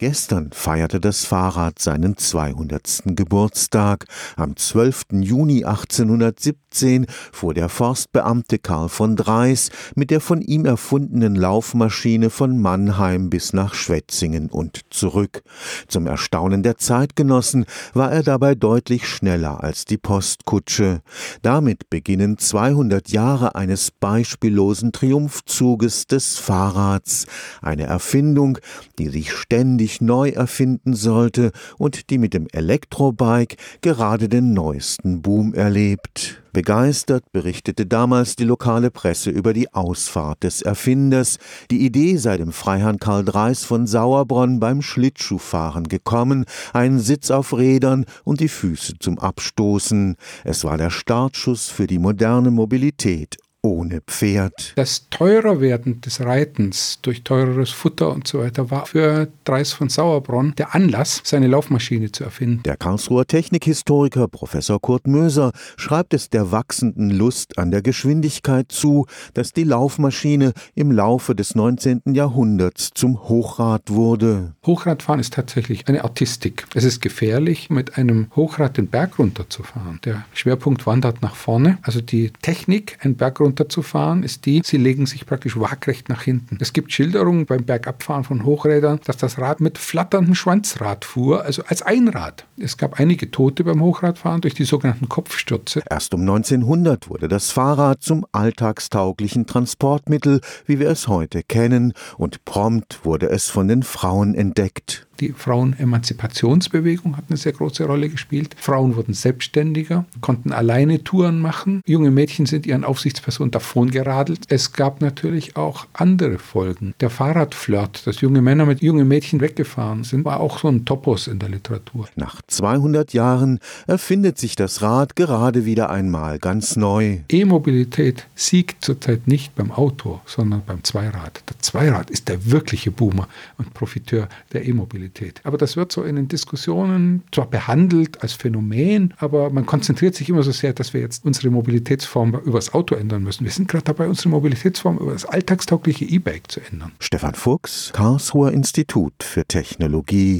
Gestern feierte das Fahrrad seinen 200. Geburtstag. Am 12. Juni 1817 fuhr der Forstbeamte Karl von Dreis mit der von ihm erfundenen Laufmaschine von Mannheim bis nach Schwetzingen und zurück. Zum Erstaunen der Zeitgenossen war er dabei deutlich schneller als die Postkutsche. Damit beginnen 200 Jahre eines beispiellosen Triumphzuges des Fahrrads, eine Erfindung, die sich ständig sich neu erfinden sollte und die mit dem Elektrobike gerade den neuesten Boom erlebt. Begeistert berichtete damals die lokale Presse über die Ausfahrt des Erfinders. Die Idee sei dem Freiherrn Karl Dreis von Sauerbronn beim Schlittschuhfahren gekommen, ein Sitz auf Rädern und die Füße zum Abstoßen. Es war der Startschuss für die moderne Mobilität ohne Pferd. Das Teurerwerden des Reitens durch teureres Futter und so weiter war für Dreis von Sauerbronn der Anlass, seine Laufmaschine zu erfinden. Der Karlsruher Technikhistoriker Professor Kurt Möser schreibt es der wachsenden Lust an der Geschwindigkeit zu, dass die Laufmaschine im Laufe des 19. Jahrhunderts zum Hochrad wurde. Hochradfahren ist tatsächlich eine Artistik. Es ist gefährlich, mit einem Hochrad den Berg runterzufahren. Der Schwerpunkt wandert nach vorne. Also die Technik, einen Berg runter runterzufahren, ist die, sie legen sich praktisch waagrecht nach hinten. Es gibt Schilderungen beim Bergabfahren von Hochrädern, dass das Rad mit flatterndem Schwanzrad fuhr, also als Einrad. Es gab einige Tote beim Hochradfahren durch die sogenannten Kopfstürze. Erst um 1900 wurde das Fahrrad zum alltagstauglichen Transportmittel, wie wir es heute kennen, und prompt wurde es von den Frauen entdeckt. Die Frauenemanzipationsbewegung hat eine sehr große Rolle gespielt. Frauen wurden selbstständiger, konnten alleine Touren machen. Junge Mädchen sind ihren Aufsichtspersonen davon geradelt. Es gab natürlich auch andere Folgen. Der Fahrradflirt, dass junge Männer mit jungen Mädchen weggefahren sind, war auch so ein Topos in der Literatur. Nach 200 Jahren erfindet sich das Rad gerade wieder einmal ganz neu. E-Mobilität siegt zurzeit nicht beim Auto, sondern beim Zweirad. Der Zweirad ist der wirkliche Boomer und Profiteur der E-Mobilität. Aber das wird so in den Diskussionen zwar behandelt als Phänomen, aber man konzentriert sich immer so sehr, dass wir jetzt unsere Mobilitätsform über das Auto ändern müssen. Wir sind gerade dabei, unsere Mobilitätsform über das alltagstaugliche E-Bike zu ändern. Stefan Fuchs, Karlsruher Institut für Technologie.